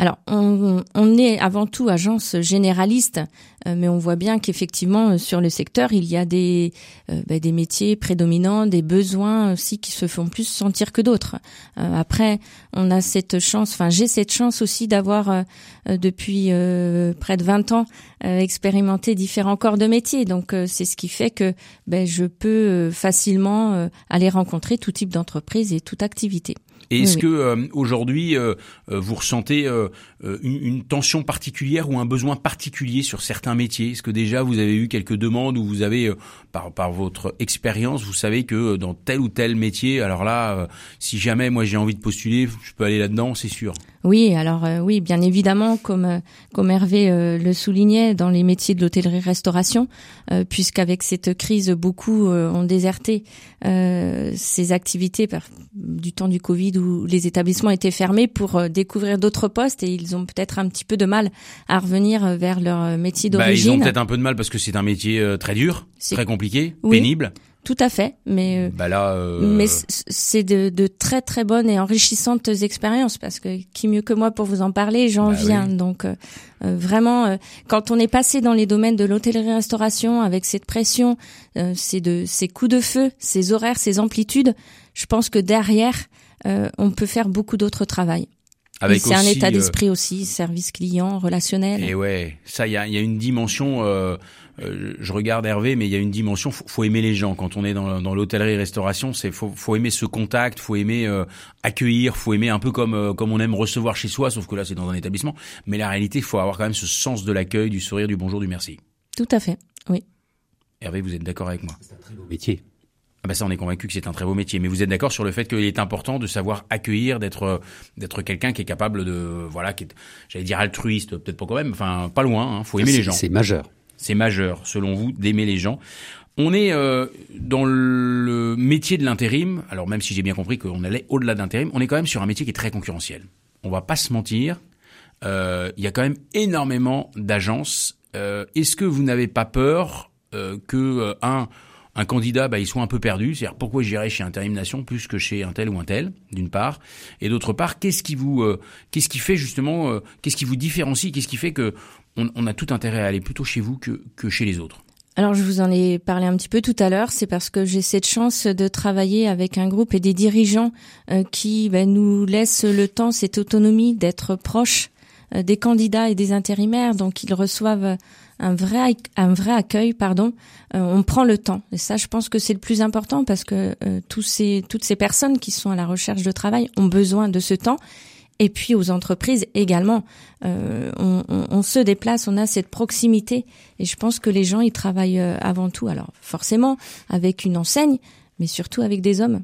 alors, on, est avant tout agence généraliste, euh, mais on voit bien qu'effectivement, euh, sur le secteur, il y a des, euh, bah, des métiers prédominants, des besoins aussi qui se font plus sentir que d'autres. après, on a cette chance, enfin j'ai cette chance aussi d'avoir, depuis près de 20 ans, expérimenté différents corps de métiers. Donc, c'est ce qui fait que ben, je peux facilement aller rencontrer tout type d'entreprise et toute activité. Et est-ce que euh, aujourd'hui euh, euh, vous ressentez une, une, tension particulière ou un besoin particulier sur certains métiers? Est-ce que déjà vous avez eu quelques demandes où vous avez, par, par votre expérience, vous savez que dans tel ou tel métier, alors là, si jamais moi j'ai envie de postuler, je peux aller là-dedans, c'est sûr. Oui, alors oui, bien évidemment, comme comme Hervé le soulignait, dans les métiers de l'hôtellerie-restauration, puisqu'avec cette crise, beaucoup ont déserté ces activités par, du temps du Covid où les établissements étaient fermés pour euh, découvrir d'autres postes et ils ont peut-être un petit peu de mal à revenir euh, vers leur euh, métier d'origine. Bah, ils ont peut-être un peu de mal parce que c'est un métier très dur, très compliqué, pénible. Tout à fait, mais bah là, mais c'est de, de, très très bonnes et enrichissantes expériences parce que qui mieux que moi pour vous en parler, j'en bah viens. Donc vraiment, quand on est passé dans les domaines de l'hôtellerie-restauration avec cette pression, ces de ces coups de feu, ces horaires, ces amplitudes, je pense que derrière, euh, on peut faire beaucoup d'autres travail. C'est un état euh, d'esprit aussi, service client, relationnel. Et ouais, ça, il y a, y a, une dimension. Euh, euh, je regarde Hervé, mais il y a une dimension. Faut, faut aimer les gens quand on est dans, dans l'hôtellerie-restauration. C'est faut, faut aimer ce contact, faut aimer euh, accueillir, faut aimer un peu comme comme on aime recevoir chez soi, sauf que là c'est dans un établissement. Mais la réalité, il faut avoir quand même ce sens de l'accueil, du sourire, du bonjour, du merci. Tout à fait, oui. Hervé, vous êtes d'accord avec moi? C'est un très beau métier. Ah bah ça, on est convaincu que c'est un très beau métier. Mais vous êtes d'accord sur le fait qu'il est important de savoir accueillir, d'être d'être quelqu'un qui est capable de voilà, qui est, j'allais dire altruiste, peut-être pas quand même, enfin pas loin. Hein, faut aimer les gens. C'est majeur. C'est majeur, selon vous, d'aimer les gens. On est euh, dans le métier de l'intérim. Alors même si j'ai bien compris qu'on allait au-delà d'intérim, on est quand même sur un métier qui est très concurrentiel. On va pas se mentir. Euh, il y a quand même énormément d'agences. Euh, est-ce que vous n'avez pas peur que un un candidat, bah, il soit un peu perdu. C'est-à-dire pourquoi j'irai chez Intérim Nation plus que chez un tel ou un tel, d'une part, et d'autre part, qu'est-ce qui vous, euh, qu'est-ce qui fait justement, euh, qu'est-ce qui vous différencie, qu'est-ce qui fait que on, a tout intérêt à aller plutôt chez vous que, que chez les autres? Alors je vous en ai parlé un petit peu tout à l'heure, c'est parce que j'ai cette chance de travailler avec un groupe et des dirigeants euh, qui bah, nous laissent le temps, cette autonomie d'être proches des candidats et des intérimaires, donc ils reçoivent un vrai un vrai accueil pardon euh, on prend le temps. Et ça je pense que c'est le plus important parce que euh, tous ces toutes ces personnes qui sont à la recherche de travail ont besoin de ce temps. Et puis aux entreprises également euh, on, on, on, se déplace on a cette proximité. Et je pense que les gens ils travaillent avant tout. Alors forcément avec une enseigne mais surtout avec des hommes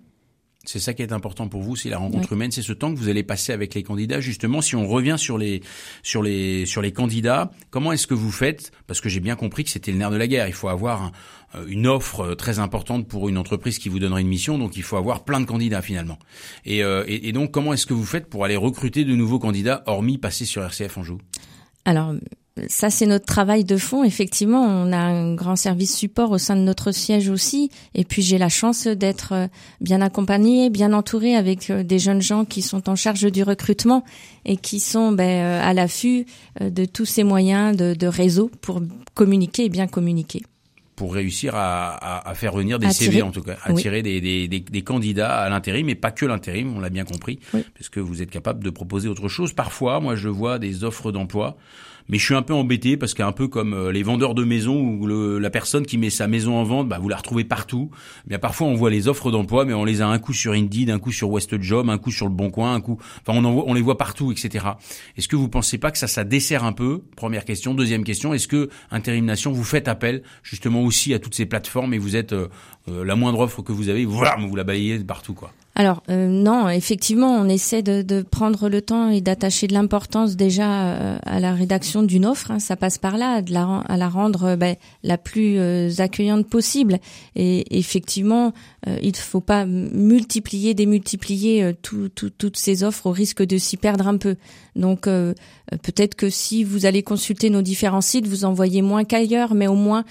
C'est ça qui est important pour vous, c'est la rencontre humaine, c'est ce temps que vous allez passer avec les candidats. Justement, si on revient sur les sur les sur les candidats, comment est-ce que vous faites? Parce que j'ai bien compris que c'était le nerf de la guerre. Il faut avoir euh, une offre euh, très importante pour une entreprise qui vous donnerait une mission, donc il faut avoir plein de candidats finalement. Et, euh, et, et donc, comment est-ce que vous faites pour aller recruter de nouveaux candidats, hormis passer sur RCF Anjou? Alors, ça, c'est notre travail de fond. Effectivement, on a un grand service support au sein de notre siège aussi. Et puis, j'ai la chance d'être euh, bien accompagnée, bien entourée avec euh, des jeunes gens qui sont en charge du recrutement et qui sont ben, euh, à l'affût de tous ces moyens de, de réseau pour communiquer et bien communiquer pour réussir à, à, faire venir des CV en tout cas, attirer des, des, des, candidats à l'intérim, mais pas que l'intérim, on l'a bien compris, parce que vous êtes capable de proposer autre chose. Parfois, moi, je vois des offres d'emploi mais je suis un peu embêté parce qu'un peu comme euh, les vendeurs de maisons ou la personne qui met sa maison en vente, bah, vous la retrouvez partout. Parfois on voit les offres d'emploi, mais on les a un coup sur Indeed, un coup sur WestJob, un coup sur le Bon Coin, un coup. Enfin, on, on les voit partout, etc. Est-ce que vous pensez pas que ça, ça dessert un peu? Première question. Deuxième question, est-ce que Intérim Nation vous faites appel justement aussi à toutes ces plateformes et vous êtes euh, euh, la moindre offre que vous avez, voilà, vous la balayez partout, quoi alors euh, non, effectivement, on essaie de, de prendre le temps et d'attacher de l'importance déjà euh, à la rédaction d'une offre. Hein, ça passe par là, de la, à la rendre euh, ben, la plus accueillante possible. Et effectivement, il ne faut pas multiplier, démultiplier tout, toutes ces offres au risque de s'y perdre un peu. Donc peut-être que si vous allez consulter nos différents sites, vous en voyez moins qu'ailleurs, mais au moins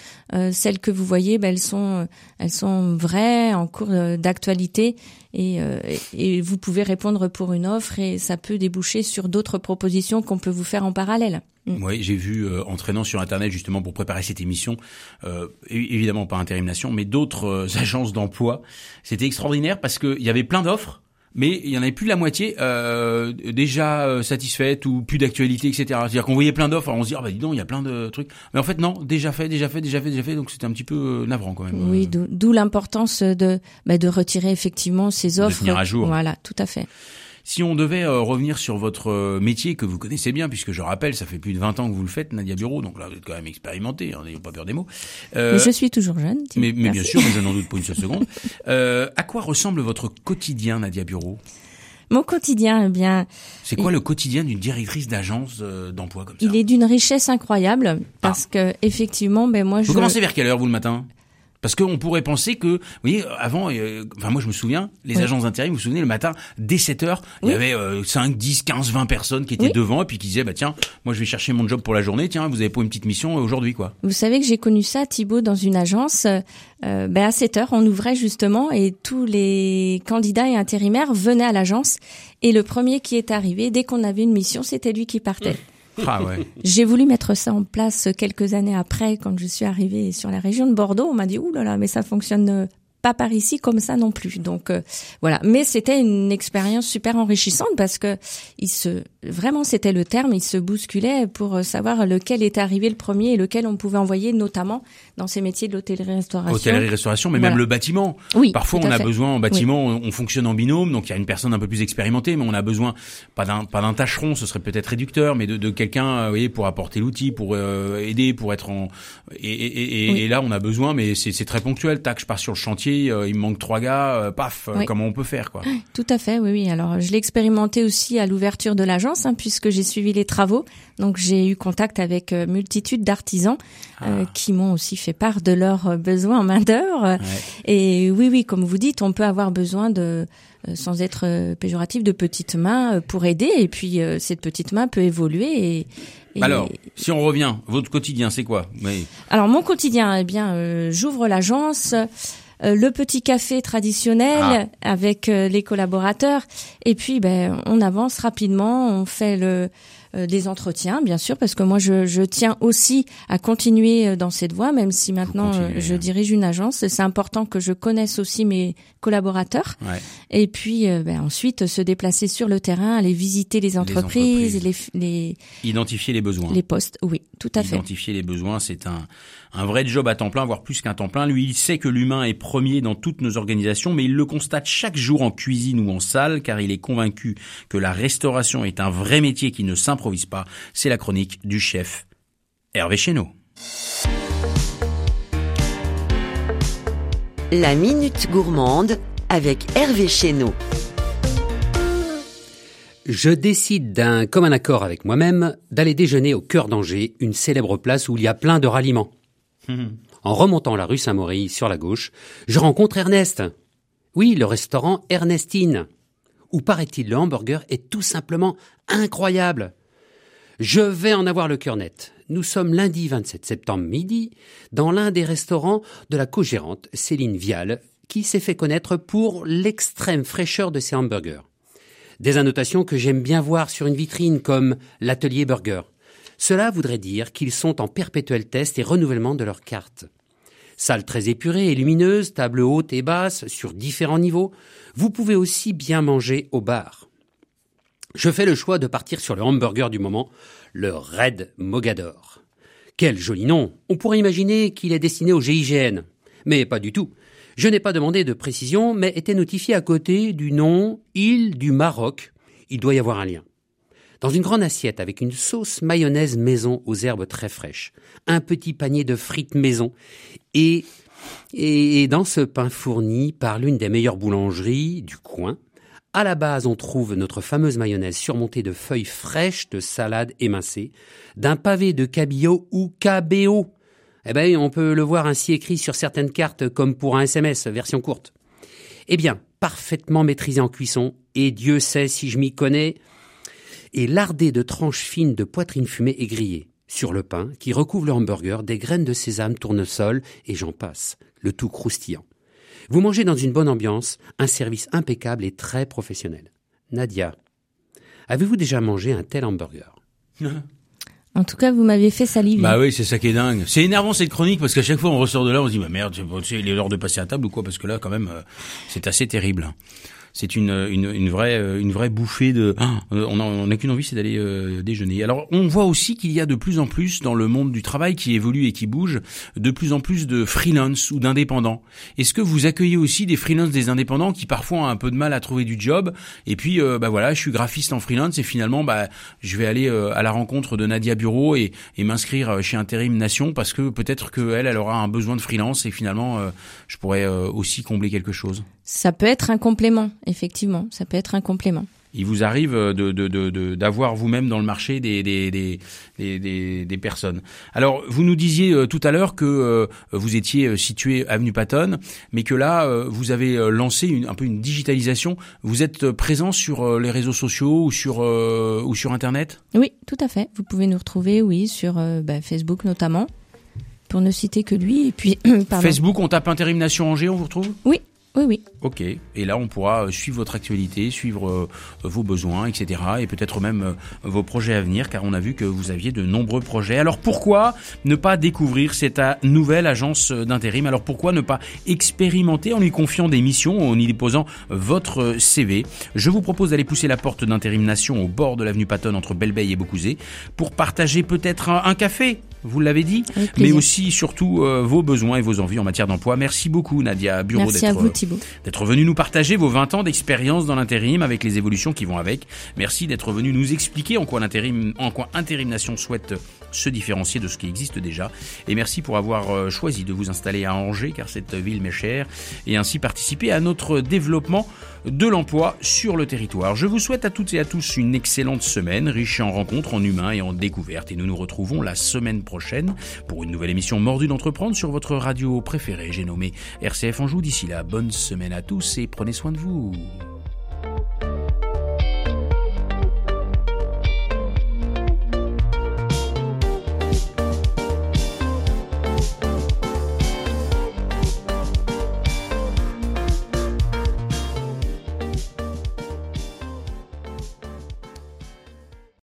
celles que vous voyez, ben, elles sont elles sont vraies, en cours d'actualité et, euh, et, vous pouvez répondre pour une offre et ça peut déboucher sur d'autres propositions qu'on peut vous faire en parallèle. Mm. Oui, j'ai vu euh, entraînant sur internet justement pour préparer cette émission, euh, évidemment pas Intérim Nation, mais d'autres euh, [LAUGHS] agences d'emploi. C'était extraordinaire parce qu'il y avait plein d'offres mais il y en avait plus de la moitié euh, déjà euh, satisfaites ou plus d'actualité, etc. C'est-à-dire qu'on voyait plein d'offres, on se dit ah bah dis donc il y a plein de trucs, mais en fait non, déjà fait, déjà fait, déjà fait, déjà fait, donc c'était un petit peu euh, navrant quand même. Oui, d'où l'importance de bah, de retirer effectivement ces offres. De à jour. Voilà, tout à fait. Si on devait euh, revenir sur votre euh, métier que vous connaissez bien, puisque je rappelle, ça fait plus de 20 ans que vous le faites, Nadia Bureau, donc là vous êtes quand même expérimenté, hein, n'ayez pas peur des mots. Euh, mais je suis toujours jeune. Mais, mais bien sûr, mais je n'en doute [LAUGHS] pas une seule seconde. Euh, à quoi ressemble votre quotidien, Nadia Bureau? Mon quotidien, eh bien. C'est quoi le quotidien d'une directrice d'agence d'emploi comme ça? Il est d'une richesse incroyable parce ah. que effectivement, ben moi je. Vous commencez vers quelle heure vous le matin? Parce qu'on pourrait penser que, vous voyez, avant, euh, enfin moi je me souviens, les agences d'intérim, vous vous souvenez, le matin, dès 7 heures, il y avait 5, 10, 15, 20 personnes qui étaient devant et puis qui disaient, bah tiens, moi je vais chercher mon job pour la journée, tiens, vous avez pas une petite mission aujourd'hui, quoi. Vous savez que j'ai connu ça, Thibaut, dans une agence. Euh, ben à 7 heures, on ouvrait justement et tous les candidats et intérimaires venaient à l'agence et le premier qui est arrivé, dès qu'on avait une mission, c'était lui qui partait. Ah. [LAUGHS] J'ai voulu mettre ça en place quelques années après, quand je suis arrivée sur la région de Bordeaux. On m'a dit, ouh là là, mais ça fonctionne pas par ici comme ça non plus. Donc euh, voilà, mais c'était une expérience super enrichissante parce que il se vraiment c'était le terme, il se bousculait pour savoir lequel était arrivé le premier et lequel on pouvait envoyer notamment dans ces métiers de l'hôtellerie-restauration. Hôtellerie-restauration, mais même le bâtiment. Oui. Parfois on a besoin en bâtiment, on fonctionne en binôme, donc il y a une personne un peu plus expérimentée, mais on a besoin pas d'un pas d'un tâcheron, ce serait peut-être réducteur, mais de, de quelqu'un, euh, vous voyez, pour apporter l'outil, pour euh, aider, pour être en et, et, et, là on a besoin, mais c'est très ponctuel. Tac, je pars sur le chantier euh, il me manque trois gars, euh, paf, euh, comment on peut faire quoi Tout à fait, oui, oui. Alors je l'ai expérimenté aussi à l'ouverture de l'agence, hein, puisque j'ai suivi les travaux. Donc j'ai eu contact avec multitude d'artisans ah. qui m'ont aussi fait part de leurs besoins en main d'œuvre. Et oui, oui, comme vous dites, on peut avoir besoin de sans être péjoratif, de petites mains pour aider. Et puis cette petite main peut évoluer. Et, Alors, si on revient, votre quotidien, c'est quoi? Alors mon quotidien, eh bien, j'ouvre l'agence. Euh, le petit café traditionnel ah. avec euh, les collaborateurs. Et puis, ben, on avance rapidement, on fait le euh, des entretiens, bien sûr, parce que moi, je, je, tiens aussi à continuer dans cette voie, même si maintenant je hein. dirige une agence. C'est important que je connaisse aussi mes collaborateurs. Ouais. Et puis, ben, ensuite, se déplacer sur le terrain, aller visiter les entreprises, les, les, identifier les besoins, les postes. Oui, tout à fait. Identifier les besoins, c'est un un vrai job à temps plein, voire plus qu'un temps plein. Lui, il sait que l'humain est premier dans toutes nos organisations, mais il le constate chaque jour en cuisine ou en salle, car il est convaincu que la restauration est un vrai métier qui ne s'improvise pas. C'est la chronique du chef Hervé Chéneau. La minute gourmande avec Hervé Chéneau. Je décide d'un commun accord avec moi-même d'aller déjeuner au cœur d'Angers, une célèbre place où il y a plein de ralliements. En remontant la rue Saint-Maury sur la gauche, je rencontre Ernest. Oui, le restaurant Ernestine, où paraît-il le hamburger est tout simplement incroyable. Je vais en avoir le cœur net. Nous sommes lundi 27 septembre midi dans l'un des restaurants de la co-gérante Céline Vial, qui s'est fait connaître pour l'extrême fraîcheur de ses hamburgers. Des annotations que j'aime bien voir sur une vitrine comme l'atelier burger. Cela voudrait dire qu'ils sont en perpétuel test et renouvellement de leurs cartes. Salle très épurée et lumineuse, table haute et basse sur différents niveaux. Vous pouvez aussi bien manger au bar. Je fais le choix de partir sur le hamburger du moment, le Red Mogador. Quel joli nom On pourrait imaginer qu'il est destiné au GIGN. Mais pas du tout. Je n'ai pas demandé de précision, mais était notifié à côté du nom Île du Maroc. Il doit y avoir un lien. Dans une grande assiette avec une sauce mayonnaise maison aux herbes très fraîches, un petit panier de frites maison et, et dans ce pain fourni par l'une des meilleures boulangeries du coin, à la base, on trouve notre fameuse mayonnaise surmontée de feuilles fraîches de salade émincée, d'un pavé de cabillaud ou cabéo. Eh ben, on peut le voir ainsi écrit sur certaines cartes comme pour un SMS version courte. Eh bien, parfaitement maîtrisé en cuisson, et Dieu sait si je m'y connais, et lardé de tranches fines de poitrine fumée et grillée. Sur le pain, qui recouvre le hamburger, des graines de sésame, tournesol, et j'en passe, le tout croustillant. Vous mangez dans une bonne ambiance, un service impeccable et très professionnel. Nadia, avez-vous déjà mangé un tel hamburger? En tout cas, vous m'aviez fait saliver. Bah oui, c'est ça qui est dingue. C'est énervant cette chronique parce qu'à chaque fois on ressort de là, on se dit bah merde, il est l'heure de passer à table ou quoi Parce que là, quand même, euh, c'est assez terrible c'est une, une, une, vraie une vraie bouffée de ah, on n'a qu'une envie c'est d'aller euh, déjeuner. Alors on voit aussi qu'il y a de plus en plus dans le monde du travail qui évolue et qui bouge de plus en plus de freelance ou d'indépendants. Est-ce que vous accueillez aussi des freelance des indépendants qui parfois ont un peu de mal à trouver du job et puis euh, bah voilà, je suis graphiste en freelance et finalement bah je vais aller euh, à la rencontre de Nadia Bureau et, et m'inscrire chez Intérim Nation parce que peut-être que elle elle aura un besoin de freelance et finalement je pourrais aussi combler quelque chose. Ça peut être un complément, effectivement. Ça peut être un complément. Il vous arrive de, d'avoir de, vous-même dans le marché des, des, des, des, personnes. Alors, vous nous disiez euh, tout à l'heure que euh, vous étiez euh, situé avenue Patton, mais que là, vous avez lancé une, un peu une digitalisation. Vous êtes présent sur les réseaux sociaux ou sur ou sur Internet? Oui, tout à fait. Vous pouvez nous retrouver, oui, sur bah, Facebook notamment, pour ne citer que lui. Et puis, [CLEARS THROAT] Facebook, on tape Intérim Nation Angers, on vous retrouve? Oui, oui, oui. Ok. Et là, on pourra euh, suivre votre actualité, suivre euh, vos besoins, etc. Et peut-être même euh, vos projets à venir, car on a vu que vous aviez de nombreux projets. Alors pourquoi ne pas découvrir cette nouvelle agence d'intérim? Alors pourquoi ne pas expérimenter en lui confiant des missions, en y déposant votre CV Je vous propose d'aller pousser la porte d'Intérim Nation au bord de l'avenue Patton entre Belleveille et Beaucouzé pour partager peut-être un café vous l'avez dit, mais aussi surtout euh, vos besoins et vos envies en matière d'emploi. Merci beaucoup Nadia Bureau d'être venu nous partager vos 20 ans d'expérience dans l'intérim avec les évolutions qui vont avec. Merci d'être venu nous expliquer en quoi l'intérim en quoi Intérim Nation souhaite se différencier de ce qui existe déjà. Et merci pour avoir euh, choisi de vous installer à Angers, car cette ville m'est chère, et ainsi participer à notre développement de l'emploi sur le territoire. Je vous souhaite à toutes et à tous une excellente semaine, riche en rencontres, en humains et en découvertes. Et nous nous retrouvons la semaine prochaine pour une nouvelle émission Mordu d'entreprendre sur votre radio préférée. J'ai nommé RCF Anjou. D'ici là, bonne semaine à tous et prenez soin de vous.